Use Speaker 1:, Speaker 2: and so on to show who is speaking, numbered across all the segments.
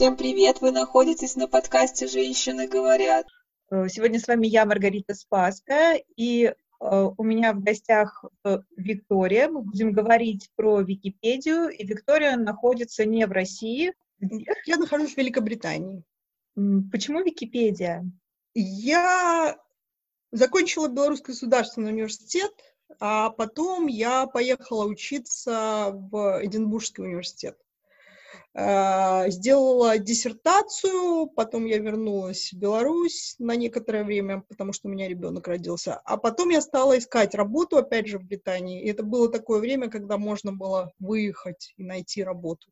Speaker 1: Всем привет! Вы находитесь на подкасте «Женщины говорят».
Speaker 2: Э, сегодня с вами я, Маргарита Спаска, и э, у меня в гостях э, Виктория. Мы будем говорить про Википедию, и Виктория находится не в России.
Speaker 3: Я нахожусь в Великобритании.
Speaker 2: Почему Википедия?
Speaker 3: Я закончила Белорусский государственный университет, а потом я поехала учиться в Эдинбургский университет. Э, сделала диссертацию, потом я вернулась в Беларусь на некоторое время, потому что у меня ребенок родился. А потом я стала искать работу, опять же, в Британии. И это было такое время, когда можно было выехать и найти работу.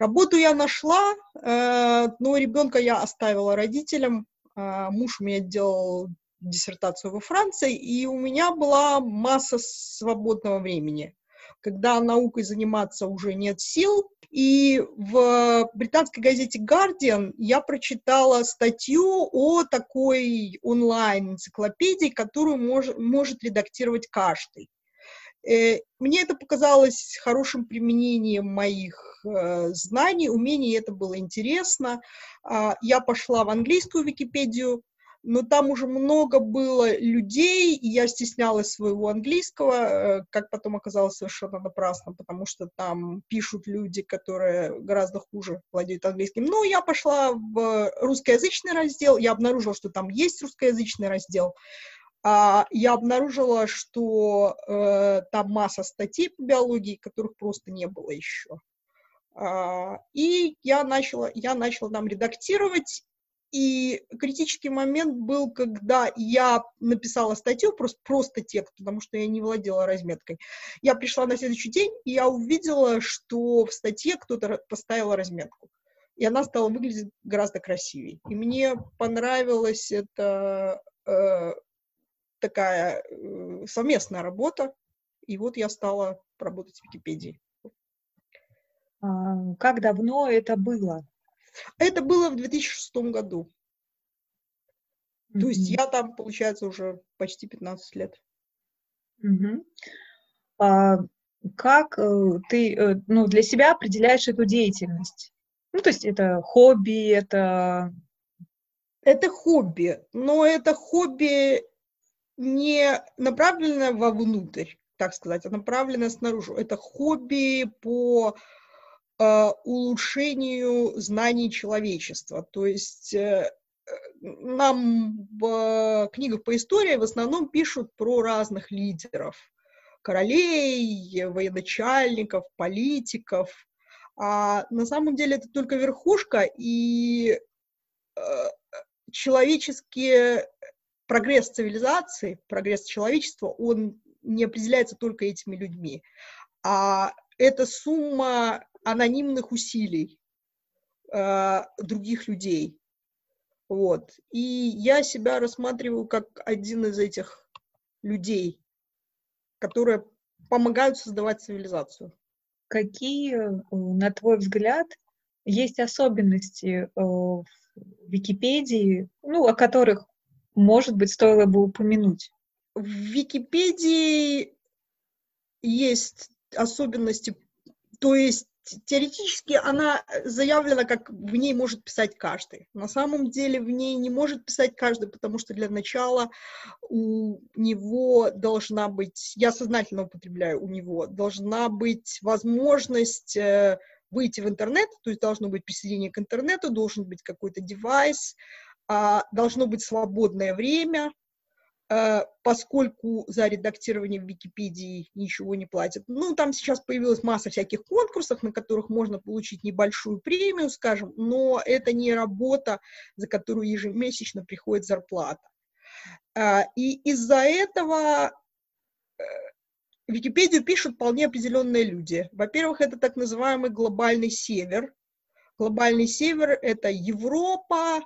Speaker 3: Работу я нашла, э, но ребенка я оставила родителям. Э, муж у меня делал диссертацию во Франции, и у меня была масса свободного времени. Когда наукой заниматься уже нет сил, и в британской газете Guardian я прочитала статью о такой онлайн-энциклопедии, которую мож, может редактировать каждый. Э, мне это показалось хорошим применением моих э, знаний, умений, это было интересно. Э, я пошла в английскую Википедию, но там уже много было людей, и я стеснялась своего английского, э, как потом оказалось совершенно напрасно, потому что там пишут люди, которые гораздо хуже владеют английским. Но я пошла в русскоязычный раздел, я обнаружила, что там есть русскоязычный раздел, а я обнаружила, что э, там масса статей по биологии, которых просто не было еще. А, и я начала, я начала там редактировать, и критический момент был, когда я написала статью, просто, просто текст, потому что я не владела разметкой. Я пришла на следующий день, и я увидела, что в статье кто-то поставил разметку. И она стала выглядеть гораздо красивее. И мне понравилась эта э, такая э, совместная работа. И вот я стала работать в Википедии.
Speaker 2: А, как давно это было?
Speaker 3: Это было в 2006 году. Mm-hmm. То есть я там, получается, уже почти 15 лет.
Speaker 2: Mm-hmm. А, как э, ты э, ну, для себя определяешь эту деятельность? Ну, то есть это хобби, это...
Speaker 3: Это хобби, но это хобби не направлено вовнутрь, так сказать, а направлено снаружи. Это хобби по улучшению знаний человечества. То есть э, нам в книгах по истории в основном пишут про разных лидеров, королей, военачальников, политиков. А на самом деле это только верхушка, и э, человеческий прогресс цивилизации, прогресс человечества, он не определяется только этими людьми, а это сумма анонимных усилий э, других людей. Вот. И я себя рассматриваю как один из этих людей, которые помогают создавать цивилизацию.
Speaker 2: Какие, э, на твой взгляд, есть особенности э, в Википедии, ну, о которых, может быть, стоило бы упомянуть?
Speaker 3: В Википедии есть особенности, то есть теоретически она заявлена, как в ней может писать каждый. На самом деле в ней не может писать каждый, потому что для начала у него должна быть, я сознательно употребляю у него, должна быть возможность э, выйти в интернет, то есть должно быть присоединение к интернету, должен быть какой-то девайс, а, должно быть свободное время, Э, поскольку за редактирование в Википедии ничего не платят. Ну, там сейчас появилась масса всяких конкурсов, на которых можно получить небольшую премию, скажем, но это не работа, за которую ежемесячно приходит зарплата. Э, и из-за этого э, Википедию пишут вполне определенные люди. Во-первых, это так называемый глобальный север. Глобальный север — это Европа,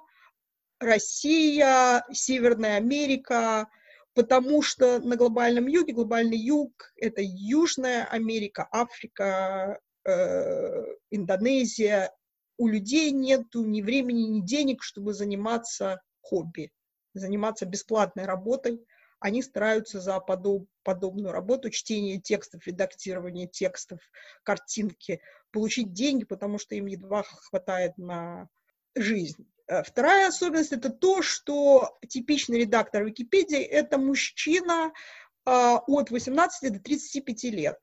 Speaker 3: Россия, Северная Америка, потому что на глобальном юге, глобальный юг — это Южная Америка, Африка, э, Индонезия. У людей нет ни времени, ни денег, чтобы заниматься хобби, заниматься бесплатной работой, они стараются за подоб, подобную работу, чтение текстов, редактирование текстов, картинки, получить деньги, потому что им едва хватает на жизнь. Э, вторая особенность – это то, что типичный редактор Википедии – это мужчина а, от 18 до 35 лет.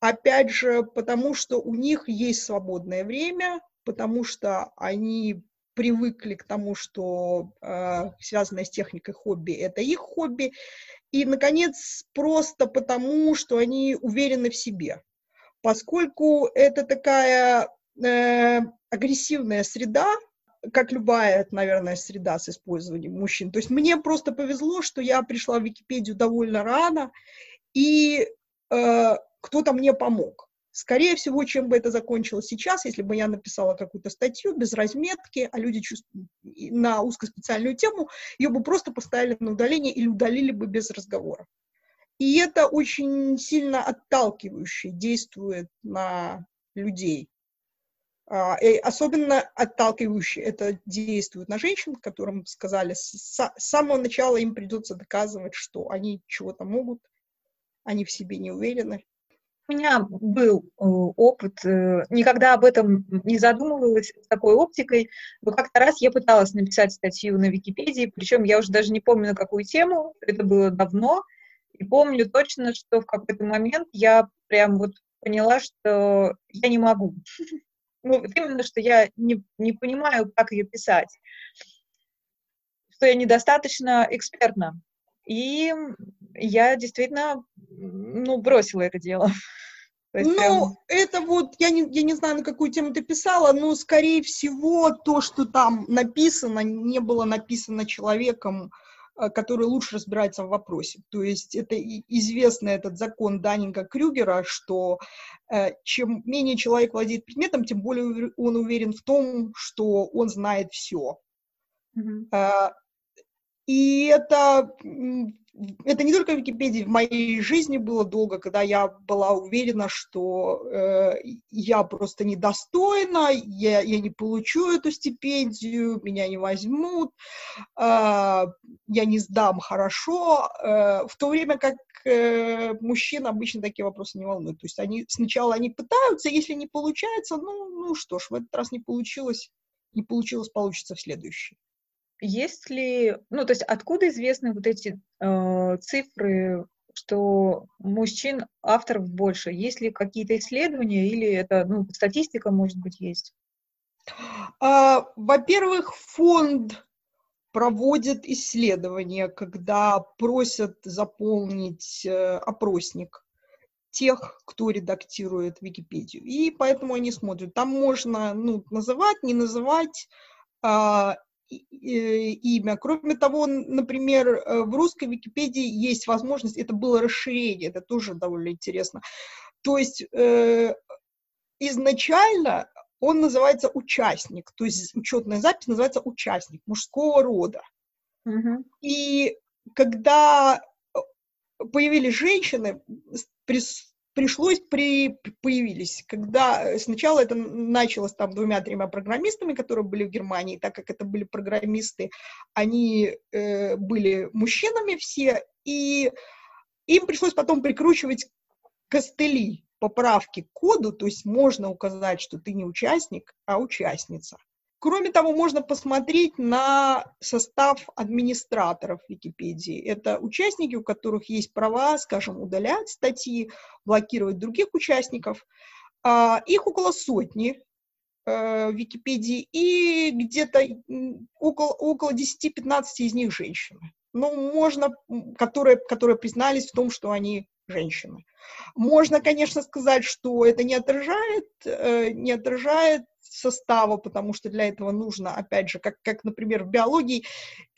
Speaker 3: Опять же, потому что у них есть свободное время, потому что они привыкли к тому, что э, связанное с техникой хобби – это их хобби. И, наконец, просто потому, что они уверены в себе. Поскольку это такая э, агрессивная среда, как любая, наверное, среда с использованием мужчин. То есть мне просто повезло, что я пришла в Википедию довольно рано, и э, кто-то мне помог. Скорее всего, чем бы это закончилось сейчас, если бы я написала какую-то статью без разметки, а люди чувствуют на узкоспециальную тему, ее бы просто поставили на удаление или удалили бы без разговора. И это очень сильно отталкивающе действует на людей. А, и особенно отталкивающе это действует на женщин, которым сказали с самого начала им придется доказывать, что они чего-то могут, они в себе не уверены,
Speaker 2: у меня был э, опыт, э, никогда об этом не задумывалась такой оптикой, но как-то раз я пыталась написать статью на Википедии, причем я уже даже не помню на какую тему, это было давно, и помню точно, что в какой-то момент я прям вот поняла, что я не могу. Ну, именно, что я не, не понимаю, как ее писать, что я недостаточно экспертна. И я действительно, ну, бросила это дело.
Speaker 3: ну, прям... это вот, я не, я не знаю, на какую тему ты писала, но, скорее всего, то, что там написано, не было написано человеком, который лучше разбирается в вопросе. То есть это известный этот закон Даннинга Крюгера, что э, чем менее человек владеет предметом, тем более он уверен в том, что он знает все. Mm-hmm. И это это не только в Википедии, в моей жизни было долго, когда я была уверена, что э, я просто недостойна, я, я не получу эту стипендию, меня не возьмут, э, я не сдам хорошо, э, в то время как э, мужчин обычно такие вопросы не волнуют. То есть они сначала они пытаются, если не получается, ну, ну что ж, в этот раз не получилось, не получилось, получится в следующий.
Speaker 2: Есть ли, ну, то есть откуда известны вот эти э, цифры, что мужчин авторов больше? Есть ли какие-то исследования или это, ну, статистика, может быть, есть?
Speaker 3: А, во-первых, фонд проводит исследования, когда просят заполнить э, опросник тех, кто редактирует Википедию. И поэтому они смотрят. Там можно ну, называть, не называть, а, имя. Кроме того, например, э, в русской Википедии есть возможность, это было расширение, это тоже довольно интересно. То есть э, изначально он называется участник, то есть учетная запись называется участник мужского рода. Mm-hmm. И когда э, появились женщины, пришлось, при, появились, когда э, сначала это началось там двумя-тремя программистами, которые были в Германии, так как это были программисты, они э, были мужчинами все, и им пришлось потом прикручивать костыли поправки к коду, то есть можно указать, что ты не участник, а участница. Кроме того, можно посмотреть на состав администраторов Википедии. Это участники, у которых есть права, скажем, удалять статьи, блокировать других участников. А, их около сотни э, в Википедии, и где-то около, около 10-15 из них женщины. Ну, можно, которые, которые признались в том, что они женщины. Можно, конечно, сказать, что это не отражает, э, не отражает состава, потому что для этого нужно, опять же, как, как например, в биологии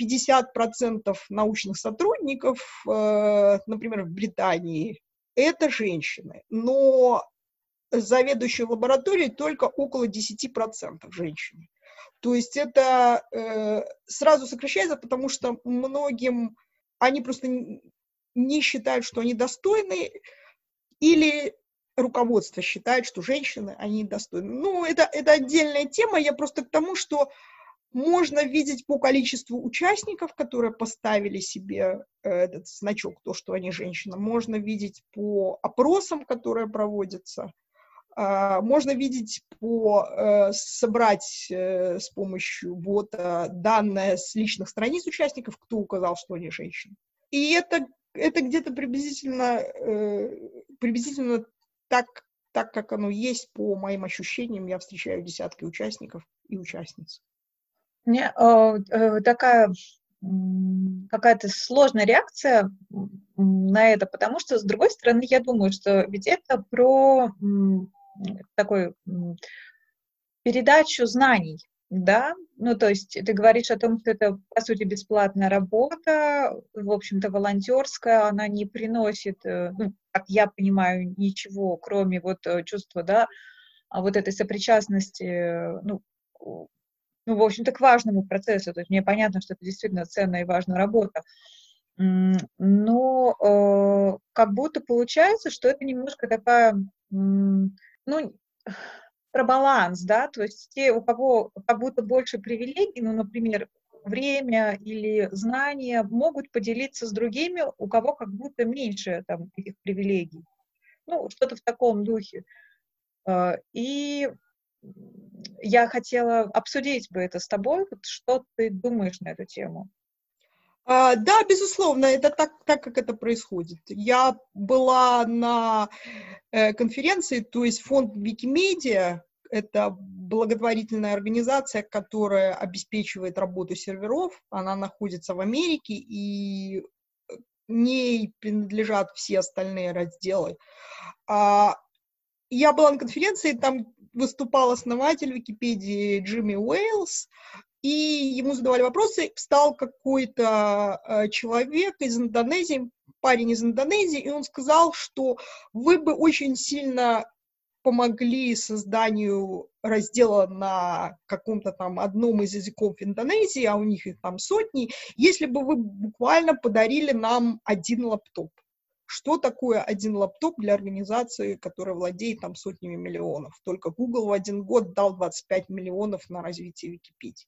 Speaker 3: 50% научных сотрудников, э, например, в Британии, это женщины, но заведующие лабораторией только около 10% женщины. То есть это э, сразу сокращается, потому что многим они просто не считают, что они достойны, или руководство считает, что женщины, они достойны. Ну, это, это отдельная тема, я просто к тому, что можно видеть по количеству участников, которые поставили себе э, этот значок, то, что они женщина. Можно видеть по опросам, которые проводятся. А, можно видеть по э, собрать э, с помощью бота данные с личных страниц участников, кто указал, что они женщины. И это, это где-то приблизительно, приблизительно так, так, как оно есть по моим ощущениям. Я встречаю десятки участников и участниц.
Speaker 2: Меня э, э, такая какая-то сложная реакция на это, потому что, с другой стороны, я думаю, что ведь это про такой передачу знаний, да, ну, то есть ты говоришь о том, что это, по сути, бесплатная работа, в общем-то, волонтерская, она не приносит, э, ну, как я понимаю, ничего, кроме вот чувства, да, а вот этой сопричастности, ну, ну, в общем-то, к важному процессу. То есть мне понятно, что это действительно ценная и важная работа. Но э, как будто получается, что это немножко такая, ну, про баланс, да, то есть те, у кого как будто больше привилегий, ну, например, время или знания, могут поделиться с другими, у кого как будто меньше там этих привилегий. Ну, что-то в таком духе. Э, и я хотела обсудить бы это с тобой. Что ты думаешь на эту тему?
Speaker 3: А, да, безусловно, это так, так, как это происходит. Я была на э, конференции, то есть фонд Викимедиа, это благотворительная организация, которая обеспечивает работу серверов. Она находится в Америке, и ней принадлежат все остальные разделы. А, я была на конференции, там выступал основатель Википедии Джимми Уэйлс, и ему задавали вопросы, встал какой-то э, человек из Индонезии, парень из Индонезии, и он сказал, что вы бы очень сильно помогли созданию раздела на каком-то там одном из языков Индонезии, а у них их там сотни, если бы вы буквально подарили нам один лаптоп что такое один лаптоп для организации, которая владеет там сотнями миллионов. Только Google в один год дал 25 миллионов на развитие Википедии.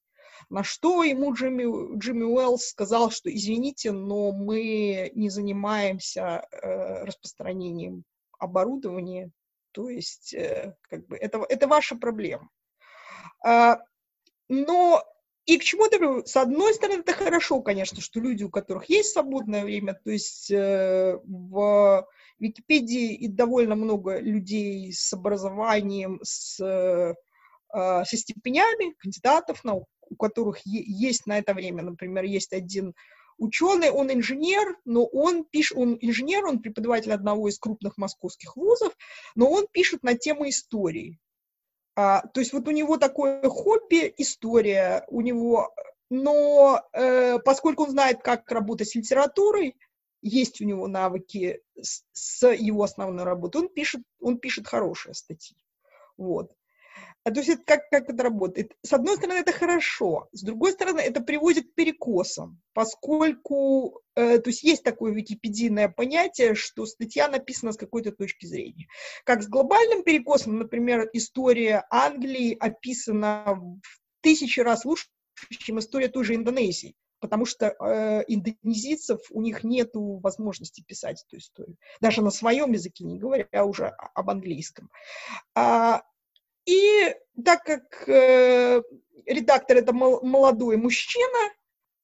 Speaker 3: На что ему Джимми, Джимми Уэллс сказал, что извините, но мы не занимаемся э, распространением оборудования, то есть э, как бы это, это ваша проблема. А, но и к чему это? С одной стороны, это хорошо, конечно, что люди, у которых есть свободное время, то есть э, в Википедии и довольно много людей с образованием, с, э, со степенями, кандидатов наук, у которых есть на это время. Например, есть один ученый, он инженер, но он пишет, он инженер, он преподаватель одного из крупных московских вузов, но он пишет на тему истории. А, то есть вот у него такое хобби, история у него, но э, поскольку он знает, как работать с литературой, есть у него навыки с, с его основной работой, он пишет, он пишет хорошие статьи. Вот. А то есть это как, как это работает? С одной стороны, это хорошо, с другой стороны, это приводит к перекосам, поскольку, э, то есть есть такое википедийное понятие, что статья написана с какой-то точки зрения. Как с глобальным перекосом, например, история Англии описана в тысячи раз лучше, чем история той же Индонезии потому что э, индонезийцев у них нет возможности писать эту историю, даже на своем языке, не говоря уже об английском. А, и так как э, редактор это молодой мужчина,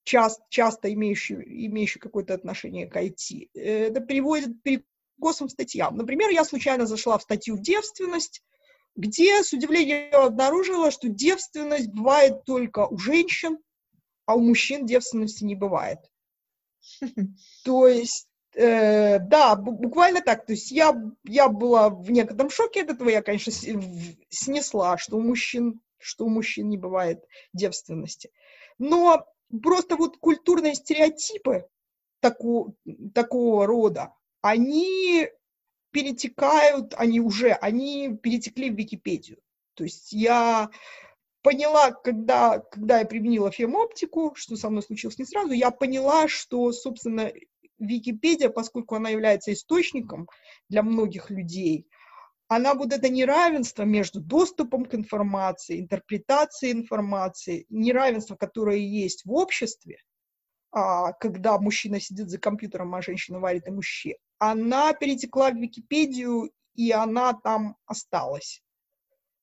Speaker 3: часто, часто имеющий, имеющий какое-то отношение к IT, это приводит перекосом статьям. Например, я случайно зашла в статью «Девственность», где с удивлением обнаружила, что девственность бывает только у женщин, а у мужчин девственности не бывает. То есть Э, да, буквально так. То есть я, я была в некотором шоке от этого. Я, конечно, снесла, что у мужчин, что у мужчин не бывает девственности. Но просто вот культурные стереотипы таку, такого рода, они перетекают, они уже, они перетекли в Википедию. То есть я поняла, когда, когда я применила фемоптику, что со мной случилось не сразу, я поняла, что, собственно, Википедия, поскольку она является источником для многих людей, она вот это неравенство между доступом к информации, интерпретацией информации, неравенство, которое есть в обществе, а, когда мужчина сидит за компьютером, а женщина варит ему щи, она перетекла в Википедию, и она там осталась.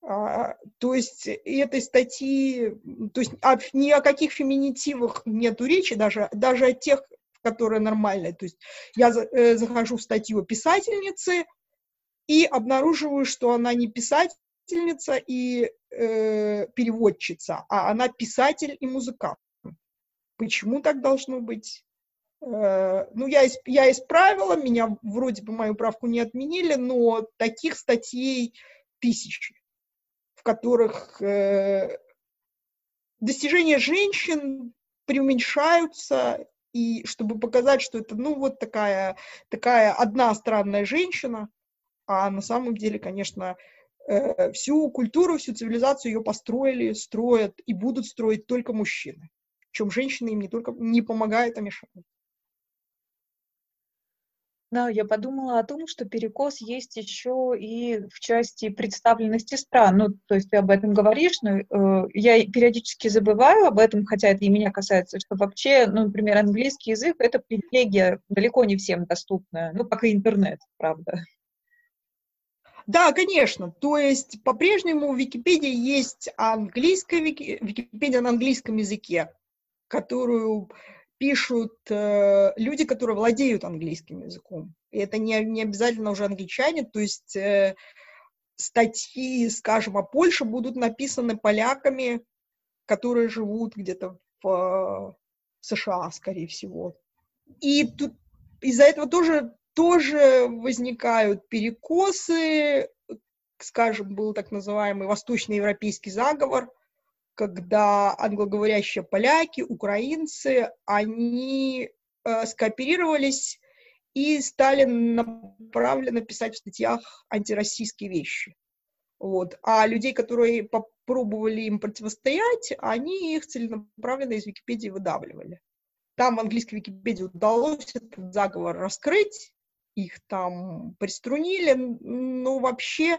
Speaker 3: А, то есть этой статьи, то есть ни о каких феминитивах нету речи, даже, даже о тех, которые нормальные. То есть я э, захожу в статью писательницы и обнаруживаю, что она не писательница и э, переводчица, а она писатель и музыкант. Почему так должно быть? Э, ну, я, я исправила, меня вроде бы мою правку не отменили, но таких статей тысячи, в которых э, достижения женщин преуменьшаются, и чтобы показать, что это, ну, вот такая, такая одна странная женщина, а на самом деле, конечно, э, всю культуру, всю цивилизацию ее построили, строят и будут строить только мужчины чем женщины им не только не помогают, а мешают.
Speaker 2: Да, я подумала о том, что перекос есть еще и в части представленности стран. Ну, то есть ты об этом говоришь, но э, я периодически забываю об этом, хотя это и меня касается, что вообще, ну, например, английский язык — это привилегия далеко не всем доступная, ну, как и интернет, правда.
Speaker 3: Да, конечно. То есть по-прежнему в Википедии есть английская Википедия на английском языке которую пишут э, люди, которые владеют английским языком. И это не, не обязательно уже англичане, то есть э, статьи, скажем, о Польше будут написаны поляками, которые живут где-то в э, США, скорее всего. И тут из-за этого тоже, тоже возникают перекосы, скажем, был так называемый восточноевропейский заговор, когда англоговорящие поляки, украинцы, они э, скооперировались и стали направленно писать в статьях антироссийские вещи. Вот. А людей, которые попробовали им противостоять, они их целенаправленно из Википедии выдавливали. Там в английской Википедии удалось этот заговор раскрыть, их там приструнили, но вообще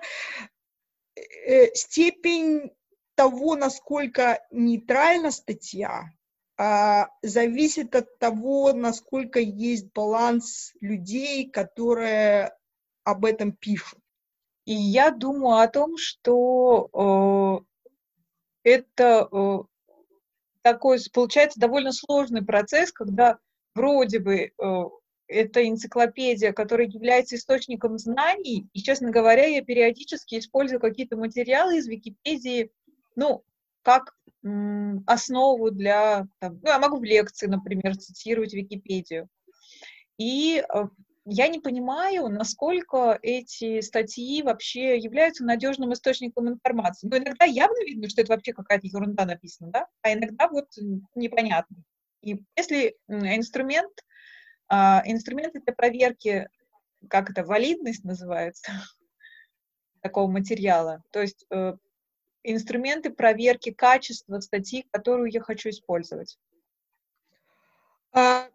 Speaker 3: э, степень того, насколько нейтральна статья, а, зависит от того, насколько есть баланс людей, которые об этом пишут.
Speaker 2: И я думаю о том, что э, это э, такой, получается, довольно сложный процесс, когда вроде бы э, это энциклопедия, которая является источником знаний, и, честно говоря, я периодически использую какие-то материалы из Википедии ну, как основу для... Там, ну, я могу в лекции, например, цитировать Википедию. И э, я не понимаю, насколько эти статьи вообще являются надежным источником информации. Но иногда явно видно, что это вообще какая-то ерунда написана, да? А иногда вот непонятно. И если инструмент, а, инструменты для проверки, как это, валидность называется, такого материала, то есть э, инструменты проверки качества статьи, которую я хочу использовать?
Speaker 3: А,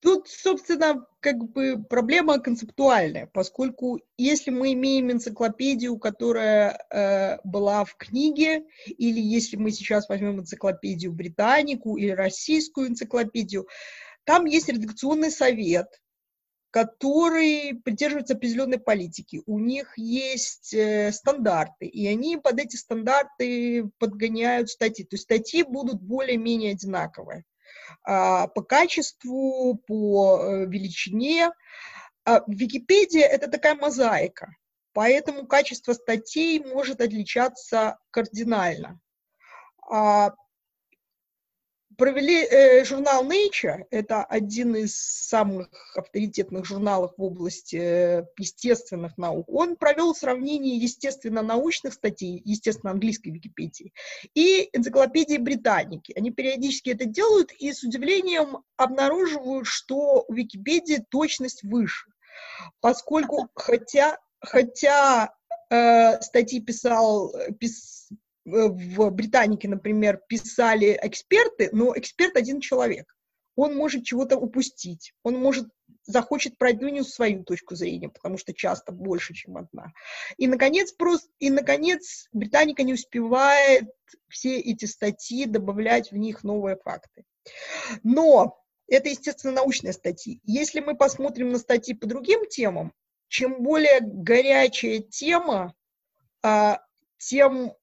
Speaker 3: тут, собственно, как бы проблема концептуальная, поскольку если мы имеем энциклопедию, которая э, была в книге, или если мы сейчас возьмем энциклопедию британику или российскую энциклопедию, там есть редакционный совет, которые придерживаются определенной политики. У них есть э, стандарты, и они под эти стандарты подгоняют статьи. То есть статьи будут более-менее одинаковые а, по качеству, по э, величине. А Википедия — это такая мозаика, поэтому качество статей может отличаться кардинально. А провели э, журнал Nature, это один из самых авторитетных журналов в области э, естественных наук. Он провел сравнение естественно-научных статей, естественно, английской Википедии, и энциклопедии Британики. Они периодически это делают и с удивлением обнаруживают, что у Википедии точность выше, поскольку хотя, хотя э, статьи писал, пис, Э, в Британике, например, писали эксперты, но эксперт один человек. Он может чего-то упустить, он может захочет продвинуть свою точку зрения, потому что часто больше, чем одна. И, наконец, просто, и, наконец, Британика не успевает все эти статьи добавлять в них новые факты. Но это, естественно, научные статьи. Если мы посмотрим на статьи по другим темам, чем более горячая тема, а, тем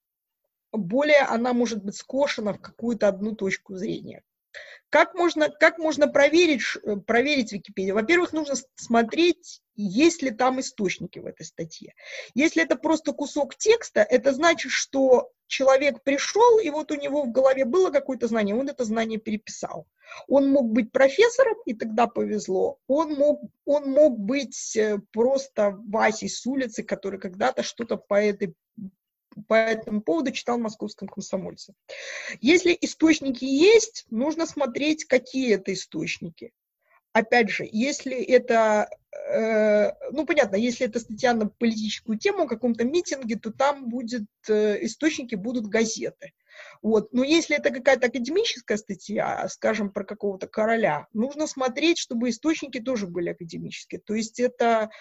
Speaker 3: более она может быть скошена в какую-то одну точку зрения. Как можно, как можно проверить, э, проверить Википедию? Во-первых, нужно смотреть, есть ли там источники в этой статье. Если это просто кусок текста, это значит, что человек пришел, и вот у него в голове было какое-то знание, он это знание переписал. Он мог быть профессором, и тогда повезло. Он мог, он мог быть э, просто Васей с улицы, который когда-то что-то по этой по этому поводу читал в московском комсомольце. Если источники есть, нужно смотреть, какие это источники. Опять же, если это, э, ну понятно, если это статья на политическую тему, о каком-то митинге, то там будет, э, источники будут газеты. Вот. Но если это какая-то академическая статья, скажем, про какого-то короля, нужно смотреть, чтобы источники тоже были академические. То есть это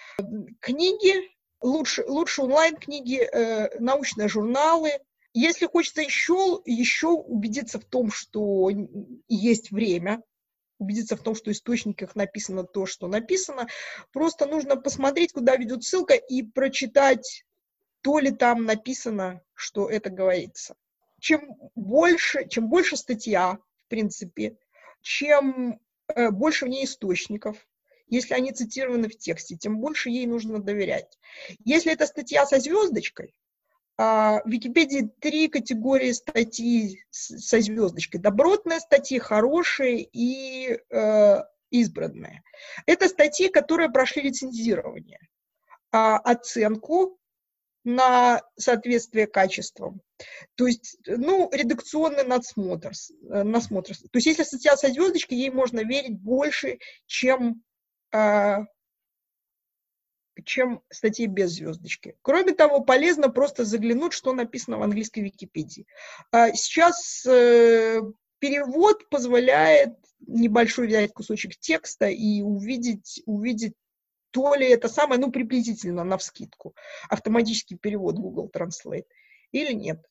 Speaker 3: книги, лучше, лучше онлайн-книги, э, научные журналы. Если хочется еще, еще убедиться в том, что есть время, убедиться в том, что в источниках написано то, что написано, просто нужно посмотреть, куда ведет ссылка, и прочитать, то ли там написано, что это говорится. Чем больше, чем больше статья, в принципе, чем э, больше в ней источников, если они цитированы в тексте, тем больше ей нужно доверять. Если это статья со звездочкой, а, в Википедии три категории статей со звездочкой. Добротные статьи, хорошие и э, избранные. Это статьи, которые прошли лицензирование, а, оценку на соответствие качествам. То есть, ну, редакционный надсмотр, э, насмотр. То есть, если статья со звездочкой, ей можно верить больше, чем чем статьи без звездочки. Кроме того, полезно просто заглянуть, что написано в английской Википедии. А, сейчас э, перевод позволяет небольшой взять кусочек текста и увидеть, увидеть то ли это самое, ну, приблизительно, на вскидку, автоматический перевод Google Translate или нет.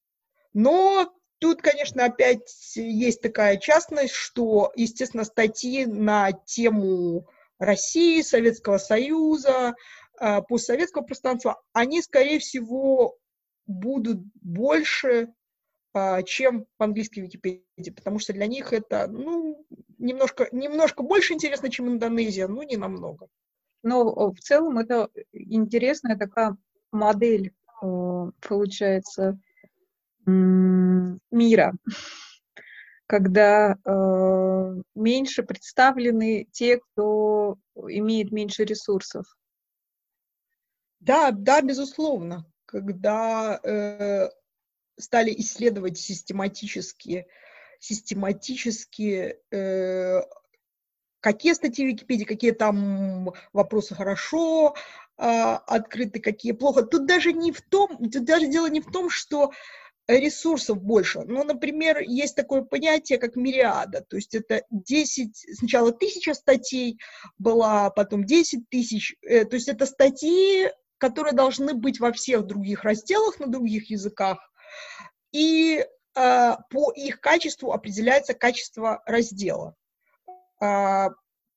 Speaker 3: Но тут, конечно, опять есть такая частность, что, естественно, статьи на тему России, Советского Союза, а, постсоветского пространства, они, скорее всего, будут больше, а, чем в английской Википедии, потому что для них это, ну, немножко, немножко больше интересно, чем Индонезия, но не намного.
Speaker 2: Но в целом это интересная такая модель, получается, мира, когда э, меньше представлены те, кто имеет меньше ресурсов.
Speaker 3: Да, да, безусловно. Когда э, стали исследовать систематически, систематически э, какие статьи в Википедии, какие там вопросы хорошо э, открыты, какие плохо. Тут даже не в том, тут даже дело не в том, что ресурсов больше. Ну, например, есть такое понятие, как мириада, то есть это 10, сначала тысяча статей была, потом 10 тысяч, э, то есть это статьи, которые должны быть во всех других разделах на других языках, и э, по их качеству определяется качество раздела. Э,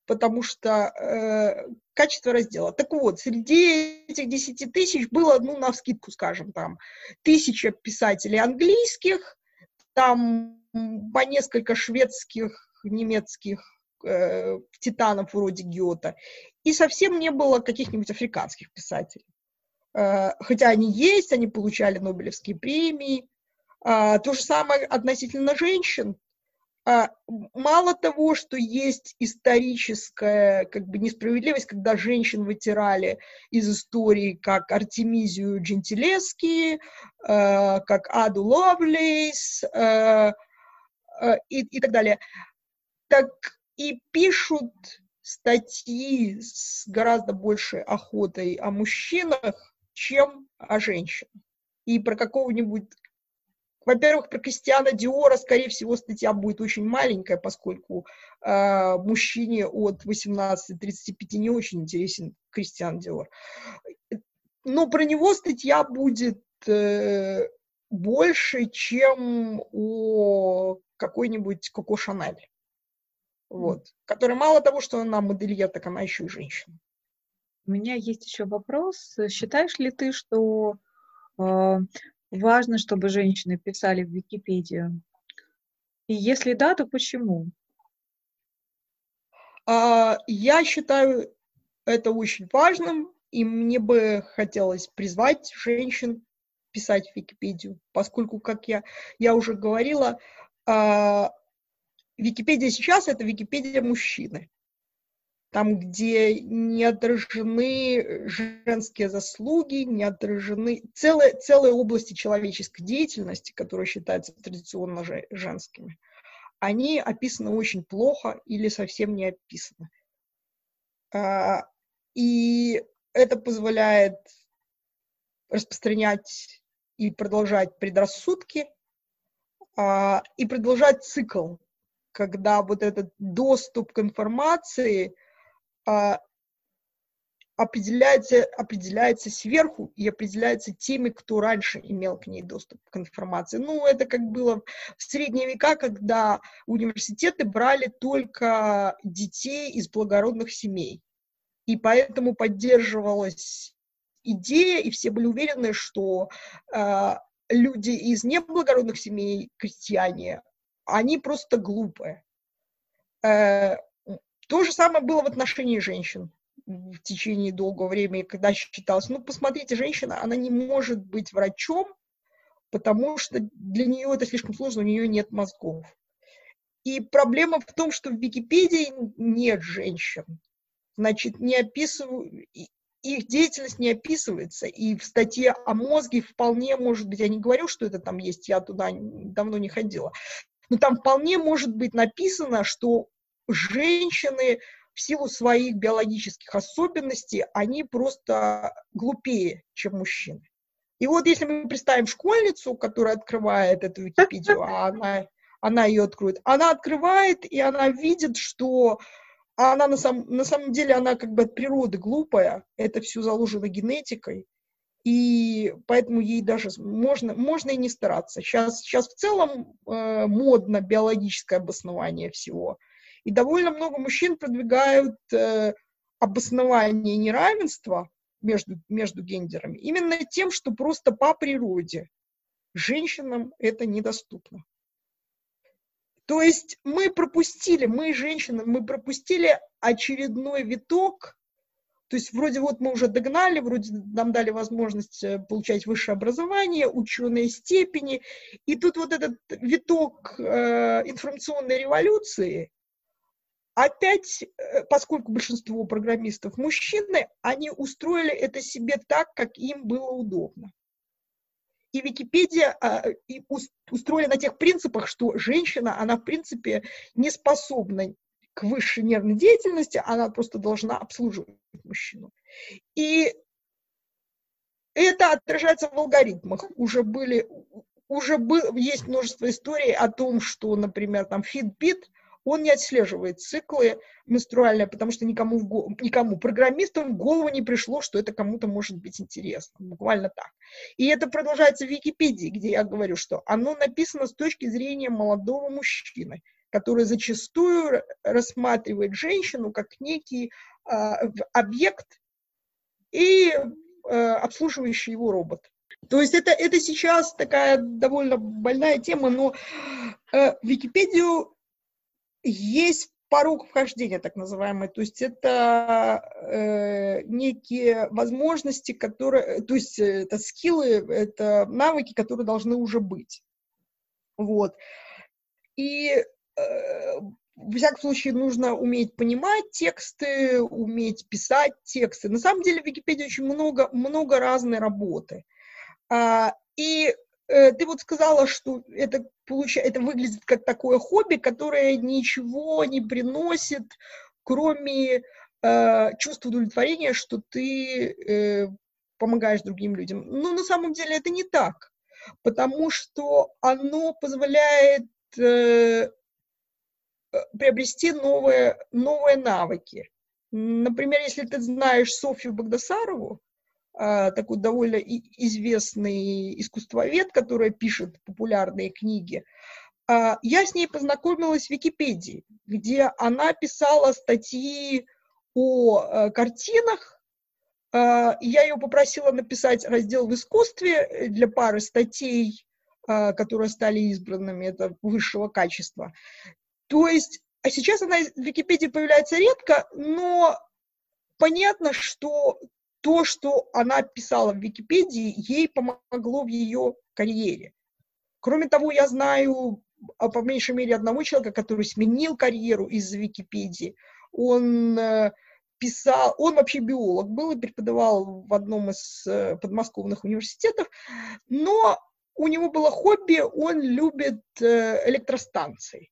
Speaker 3: потому что э, качество раздела. Так вот, среди этих 10 тысяч было, ну, на вскидку, скажем, там, тысяча писателей английских, там по несколько шведских, немецких э, титанов вроде Гёта, и совсем не было каких-нибудь африканских писателей. Э, хотя они есть, они получали Нобелевские премии. Э, то же самое относительно женщин. А, мало того, что есть историческая как бы несправедливость, когда женщин вытирали из истории как Артемизию Джентилески, а, как Аду Ловлейс а, и, и так далее, так и пишут статьи с гораздо большей охотой о мужчинах, чем о женщинах. И про какого-нибудь во-первых, про Кристиана Диора, скорее всего, статья будет очень маленькая, поскольку э, мужчине от 18-35 не очень интересен Кристиан Диор. Но про него статья будет э, больше, чем о какой-нибудь Коко Шанель. Вот. Которая мало того, что она модельер, так она еще и женщина.
Speaker 2: У меня есть еще вопрос. Считаешь ли ты, что э, важно, чтобы женщины писали в Википедию? И если да, то почему?
Speaker 3: А, я считаю это очень важным, и мне бы хотелось призвать женщин писать в Википедию, поскольку, как я, я уже говорила, а, Википедия сейчас это Википедия мужчины. Там, где не отражены женские заслуги, не отражены целые, целые области человеческой деятельности, которые считаются традиционно женскими, они описаны очень плохо или совсем не описаны. А, и это позволяет распространять и продолжать предрассудки, а, и продолжать цикл когда вот этот доступ к информации определяется, определяется сверху и определяется теми, кто раньше имел к ней доступ к информации. Ну, это как было в средние века, когда университеты брали только детей из благородных семей. И поэтому поддерживалась идея, и все были уверены, что э, люди из неблагородных семей, крестьяне, они просто глупые. Э, то же самое было в отношении женщин в течение долгого времени, когда считалось, ну, посмотрите, женщина, она не может быть врачом, потому что для нее это слишком сложно, у нее нет мозгов. И проблема в том, что в Википедии нет женщин. Значит, не описывают, их деятельность не описывается, и в статье о мозге вполне может быть, я не говорю, что это там есть, я туда давно не ходила, но там вполне может быть написано, что женщины в силу своих биологических особенностей, они просто глупее, чем мужчины. И вот если мы представим школьницу, которая открывает эту Википедию, а она, она ее откроет, она открывает, и она видит, что она на, сам, на самом деле, она как бы от природы глупая, это все заложено генетикой, и поэтому ей даже можно, можно и не стараться. Сейчас, сейчас в целом э, модно биологическое обоснование всего. И довольно много мужчин продвигают э, обоснование неравенства между, между гендерами именно тем, что просто по природе женщинам это недоступно. То есть мы пропустили, мы, женщины, мы пропустили очередной виток то есть вроде вот мы уже догнали, вроде нам дали возможность э, получать высшее образование, ученые степени, и тут вот этот виток э, информационной революции, опять, э, поскольку большинство программистов мужчины, они устроили это себе так, как им было удобно. И Википедия а, и устроена на тех принципах, что женщина, она в принципе не способна к высшей нервной деятельности, она просто должна обслуживать мужчину. И это отражается в алгоритмах. Уже были, уже был, есть множество историй о том, что, например, там Fitbit, он не отслеживает циклы менструальные, потому что никому, в голову, никому программистам в голову не пришло, что это кому-то может быть интересно. Буквально так. И это продолжается в Википедии, где я говорю, что оно написано с точки зрения молодого мужчины который зачастую рассматривает женщину как некий э, объект и э, обслуживающий его робот. То есть это, это сейчас такая довольно больная тема, но э, Википедию есть порог вхождения, так называемый. То есть это э, некие возможности, которые, то есть это скиллы, это навыки, которые должны уже быть. Вот. И Э, в всяком случае, нужно уметь понимать тексты, уметь писать тексты. На самом деле в Википедии очень много, много разной работы. А, и э, ты вот сказала, что это, получается, это выглядит как такое хобби, которое ничего не приносит, кроме э, чувства удовлетворения, что ты помогаешь другим людям. Но на самом деле это не так. потому что оно позволяет э, приобрести новые, новые навыки. Например, если ты знаешь Софью Багдасарову, такой довольно известный искусствовед, которая пишет популярные книги, а, я с ней познакомилась в Википедии, где она писала статьи о э, картинах. А, я ее попросила написать раздел в искусстве для пары статей, которые стали избранными, это высшего качества. То есть, а сейчас она в Википедии появляется редко, но понятно, что то, что она писала в Википедии, ей помогло в ее карьере. Кроме того, я знаю а, по меньшей мере одного человека, который сменил карьеру из Википедии. Он э, писал, он вообще биолог был и преподавал в одном из э, подмосковных университетов, но у него было хобби, он любит э, электростанции.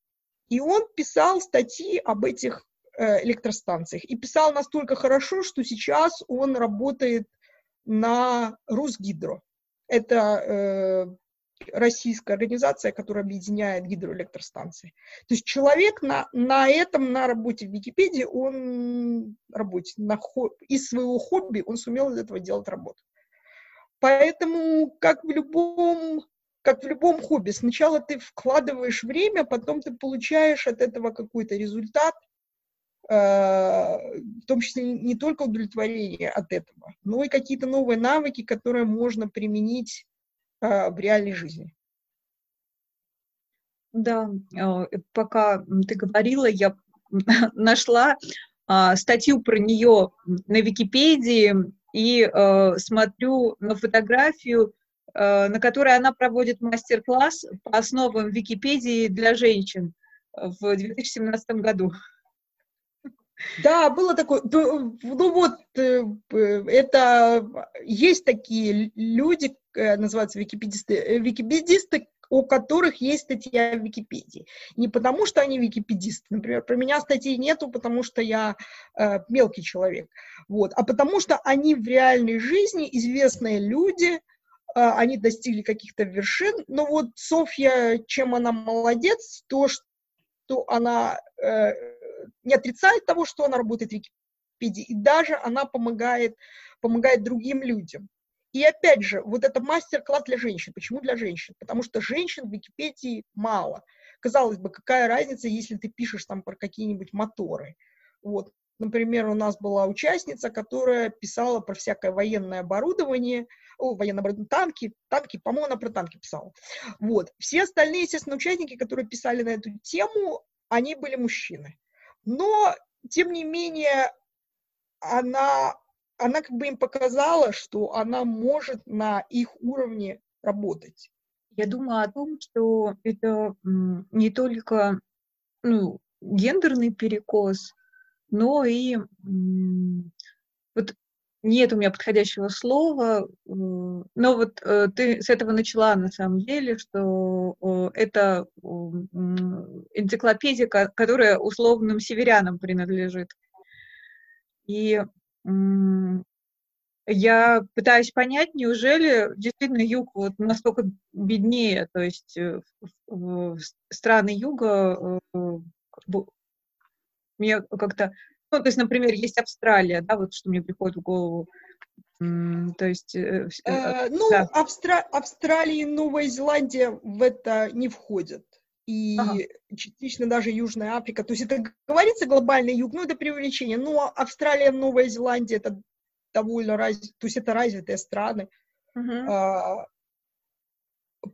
Speaker 3: И он писал статьи об этих электростанциях. И писал настолько хорошо, что сейчас он работает на Русгидро. Это э, российская организация, которая объединяет гидроэлектростанции. То есть человек на, на этом, на работе в Википедии, он работе, на, из своего хобби он сумел из этого делать работу. Поэтому, как в любом как в любом хобби, сначала ты вкладываешь время, потом ты получаешь от этого какой-то результат, э, в том числе не только удовлетворение от этого, но и какие-то новые навыки, которые можно применить э, в реальной жизни.
Speaker 2: Да, э, пока ты говорила, я нашла а, статью про нее на Википедии и смотрю на фотографию на которой она проводит мастер-класс по основам Википедии для женщин в 2017 году.
Speaker 3: Да, было такое. Ну, вот, э, это есть такие люди, э, называются википедисты, википедисты, у которых есть статья в Википедии. Не потому, что они википедисты, например, про меня статей нету, потому что я э, мелкий человек, вот, а потому что они в реальной жизни известные люди, а, они достигли каких-то вершин. Но вот Софья, чем она молодец, то, что она э, не отрицает того, что она работает в Википедии, и даже она помогает, помогает другим людям. И опять же, вот это мастер-класс для женщин. Почему для женщин? Потому что женщин в Википедии мало. Казалось бы, какая разница, если ты пишешь там про какие-нибудь моторы. Вот. Например, у нас была участница, которая писала про всякое военное оборудование, о, военное оборудование, танки, танки, по-моему, она про танки писала. Вот. Все остальные, естественно, участники, которые писали на эту тему, они были мужчины. Но, тем не менее, она, она как бы им показала, что она может на их уровне работать.
Speaker 2: Я думаю о том, что это не только ну, гендерный перекос, но и нет у меня подходящего слова, но вот э, ты с этого начала на самом деле, что это энциклопедия, которая условным северянам принадлежит. И я пытаюсь понять, неужели действительно юг вот настолько беднее, то есть э, страны юга э, мне как-то, ну, то есть, например, есть Австралия, да, вот что мне приходит в голову, то есть... Э,
Speaker 3: э, э, ну, да. Австра... Австралия и Новая Зеландия в это не входят. И ага. частично даже Южная Африка. То есть это говорится глобальный юг, ну это преувеличение. Но Австралия, Новая Зеландия это довольно раз... то есть это развитые страны. Uh-huh. А,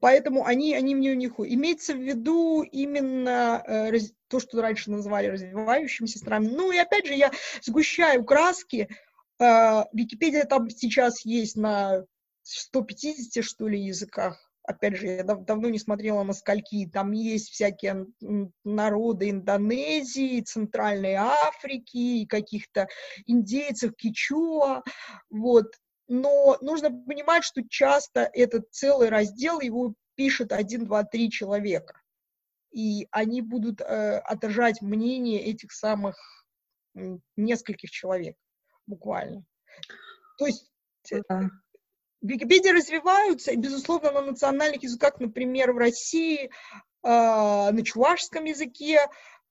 Speaker 3: Поэтому они, они мне у них... Имеется в виду именно э, то, что раньше называли развивающимися странами. Ну и опять же, я сгущаю краски. Э, Википедия там сейчас есть на 150, что ли, языках. Опять же, я дав давно не смотрела на скольки. Там есть всякие народы Индонезии, Центральной Африки, каких-то индейцев, кичуа. Вот но нужно понимать, что часто этот целый раздел его пишет один, два, три человека. И они будут э, отражать мнение этих самых э, нескольких человек, буквально. То есть, э, да. Википедии развиваются, и, безусловно, на национальных языках, например, в России, а, на чувашском языке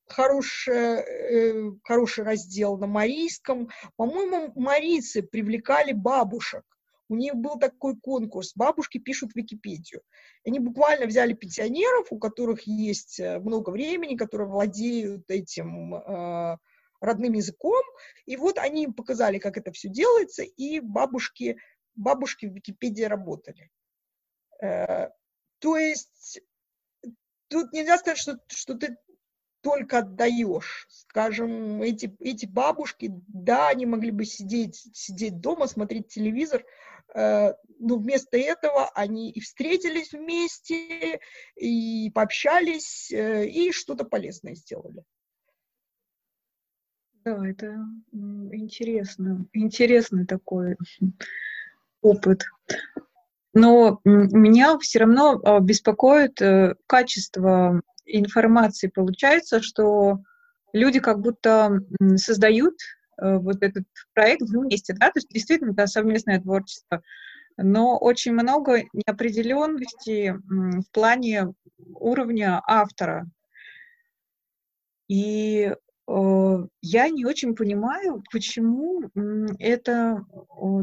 Speaker 3: хороший, э, хороший раздел на марийском. По-моему, марийцы привлекали бабушек. У них был такой конкурс. Бабушки пишут Википедию. Они буквально взяли пенсионеров, у которых есть э, много времени, которые владеют этим э, родным языком. И вот они им показали, как это все делается, и бабушки, бабушки в Википедии работали. Э, то есть тут нельзя сказать, что, что ты только отдаешь. Скажем, эти, эти бабушки, да, они могли бы сидеть, сидеть дома, смотреть телевизор, э, но вместо этого они и встретились вместе, и пообщались, э, и что-то полезное сделали.
Speaker 2: Да, это интересно, интересный такой опыт. Но меня все равно а, беспокоит э, качество информации. Получается, что люди как будто создают э, вот этот проект вместе, да, то есть действительно это совместное творчество, но очень много неопределенности в плане уровня автора. И Э, я не очень понимаю, почему это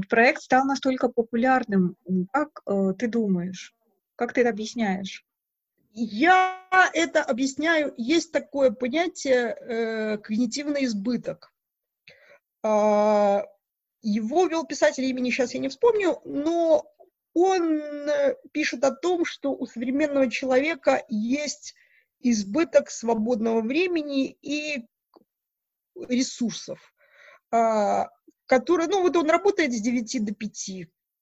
Speaker 2: проект стал настолько популярным. Как э, ты думаешь? Как ты это объясняешь?
Speaker 3: Я это объясняю. Есть такое понятие э, когнитивный избыток. Э, его вел писатель имени, сейчас я не вспомню, но он э, пишет о том, что у современного человека есть избыток свободного времени и ресурсов, а, которые, ну вот он работает с 9 до 5,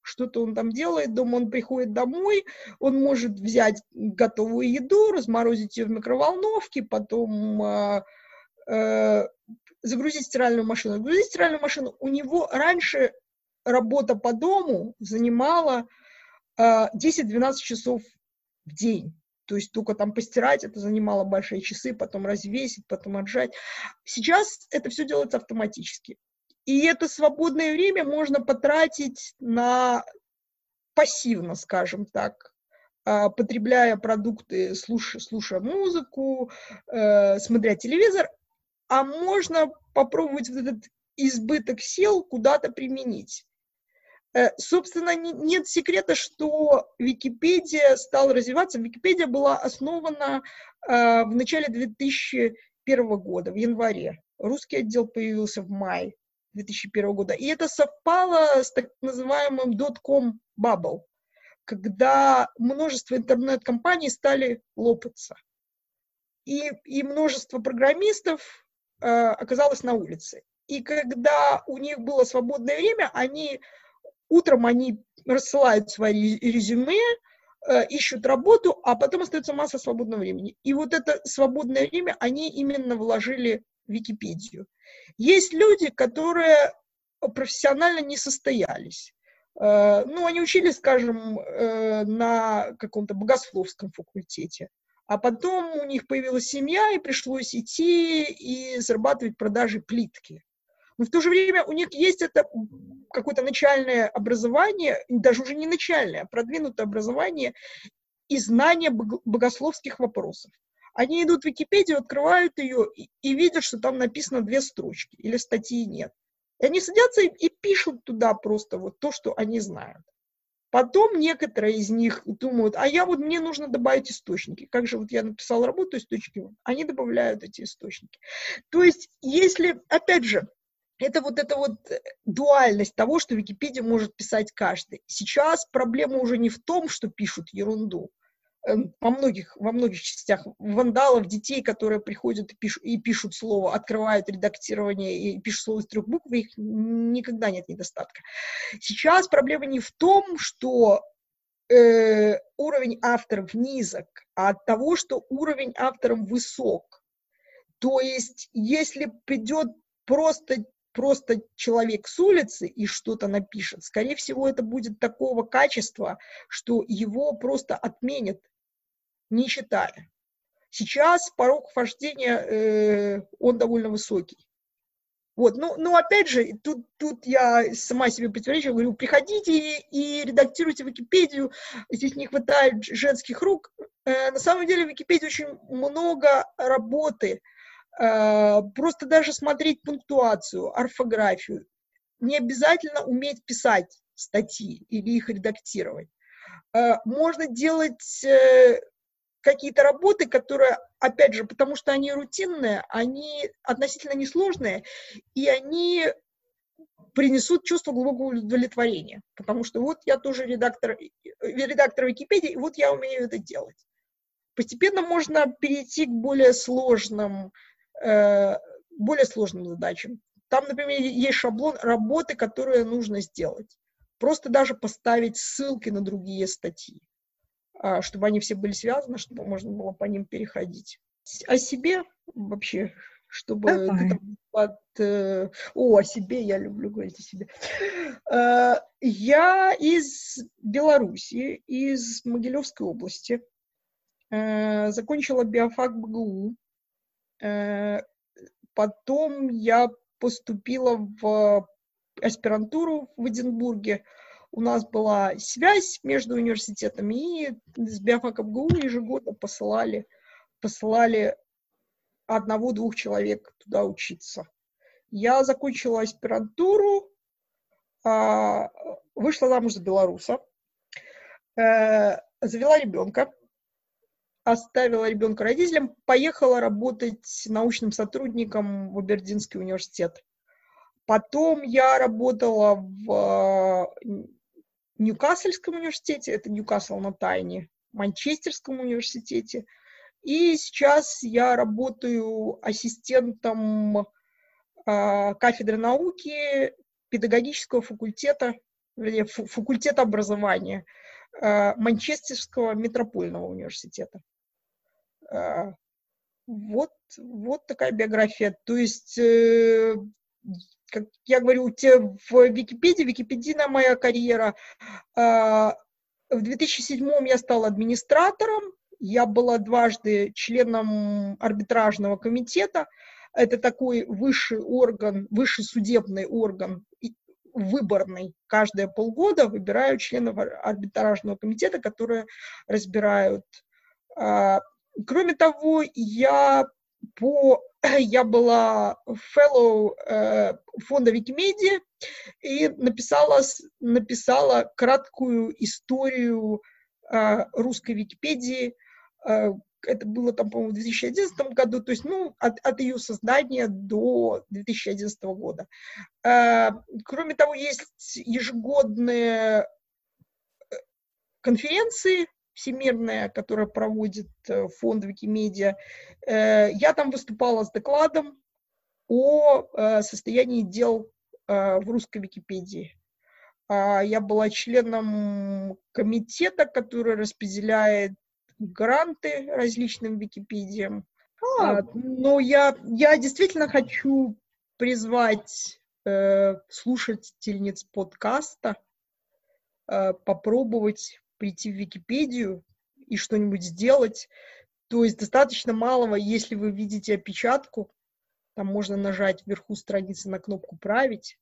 Speaker 3: что-то он там делает, дома он приходит домой, он может взять готовую еду, разморозить ее в микроволновке, потом э, э, загрузить стиральную машину. Загрузить стиральную машину. У него раньше работа по дому занимала э, 10-12 часов в день. То есть только там постирать, это занимало большие часы, потом развесить, потом отжать. Сейчас это все делается автоматически. И это свободное время можно потратить на пассивно, скажем так, а, потребляя продукты, слушая, слушая музыку, э, смотря телевизор, а можно попробовать вот этот избыток сил куда-то применить. Э, собственно, нет секрета, что Википедия стала развиваться. Википедия была основана э, в начале 2001 года, в январе. Русский отдел появился в мае 2001 года. И это совпало с так называемым dot-com bubble, когда множество интернет-компаний стали лопаться. И, и множество программистов э, оказалось на улице. И когда у них было свободное время, они Утром они рассылают свои резюме, э, ищут работу, а потом остается масса свободного времени. И вот это свободное время они именно вложили в Википедию. Есть люди, которые профессионально не состоялись. Э, ну, они учились, скажем, э, на каком-то богословском факультете, а потом у них появилась семья, и пришлось идти и зарабатывать продажи плитки. Но в то же время у них есть это какое-то начальное образование, даже уже не начальное, а продвинутое образование и знание богословских вопросов. Они идут в Википедию, открывают ее и, и видят, что там написано две строчки или статьи нет. И они садятся и, и пишут туда просто вот то, что они знают. Потом некоторые из них думают, а я вот, мне нужно добавить источники. Как же вот я написал работу, источники, они добавляют эти источники. То есть, если, опять же, это вот эта вот э, дуальность того, что Википедия может писать каждый. Сейчас проблема уже не в том, что пишут ерунду. Эм, во многих, во многих частях вандалов, детей, которые приходят и пишут, и пишут слово, открывают редактирование и пишут слово из трех букв, их никогда нет недостатка. Сейчас проблема не в том, что э, уровень авторов низок, а от того, что уровень авторов высок. То есть, если придет просто просто человек с улицы и что-то напишет, скорее всего, это будет такого качества, что его просто отменят, не читая. Сейчас порог вхождения, э, он довольно высокий. Вот, ну, ну опять же, тут, тут я сама себе противоречу, говорю, приходите и редактируйте Википедию, здесь не хватает женских рук. Э, на самом деле в Википедии очень много работы, просто даже смотреть пунктуацию, орфографию. Не обязательно уметь писать статьи или их редактировать. Э, можно делать э, какие-то работы, которые, опять же, потому что они рутинные, они относительно несложные, и они принесут чувство глубокого удовлетворения. Потому что вот я тоже редактор, редактор Википедии, и вот я умею это делать. Постепенно можно перейти к более сложным, э, более сложным задачам. Там, например, есть шаблон работы, которую нужно сделать. Просто даже поставить ссылки на другие статьи. А, чтобы они все были связаны, чтобы можно было по ним переходить. О себе вообще, чтобы под... Э, о, о себе я люблю говорить о себе. Э, я из Беларуси, из Могилевской области. Э, закончила биофак БГУ. Потом я поступила в аспирантуру в Эдинбурге. У нас была связь между университетами, и с биофаком ГУ ежегодно посылали, посылали одного-двух человек туда учиться. Я закончила аспирантуру, а, вышла замуж за белоруса, э, завела ребенка, оставила ребенка родителям, поехала работать научным сотрудником в Абердинский университет. Потом я работала в Ньюкассельском университете, это Ньюкасл на Тайне, Манчестерском университете. И сейчас я работаю ассистентом э, кафедры науки педагогического факультета, вернее, факультета образования э, Манчестерского метропольного университета. Э, вот, вот такая биография. То есть э, как я говорю, в Википедии, Википедийная моя карьера. А, в 2007 я стала администратором, я была дважды членом арбитражного комитета. Это такой высший орган, высший судебный орган, выборный. Каждые полгода выбирают членов арбитражного комитета, которые разбирают. А, кроме того, я по я была fellow э, фонда Викимедиа и написала, написала краткую историю э, русской Википедии. Э, это было там, по-моему, в 2011 году, то есть, ну, от, от ее создания до 2011 года. Э, кроме того, есть ежегодные э, конференции всемирная, которая проводит э, фонд Викимедиа. Э, я там выступала с докладом о э, состоянии дел в русской Википедии. А, я была членом комитета, который распределяет гранты различным Википедиям. А, но я, я действительно хочу призвать э, слушательниц подкаста э, попробовать прийти в Википедию и что-нибудь сделать. То есть достаточно малого, если вы видите опечатку, там можно нажать вверху страницы на кнопку «Править»,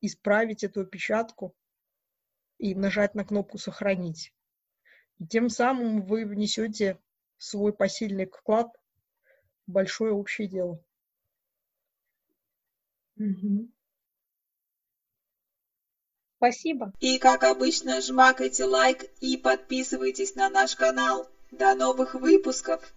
Speaker 3: исправить эту опечатку и нажать на кнопку «Сохранить». И тем самым вы внесете свой посильный вклад в большое общее дело.
Speaker 2: Угу. Спасибо.
Speaker 1: И как обычно, жмакайте лайк и подписывайтесь на наш канал. До новых выпусков!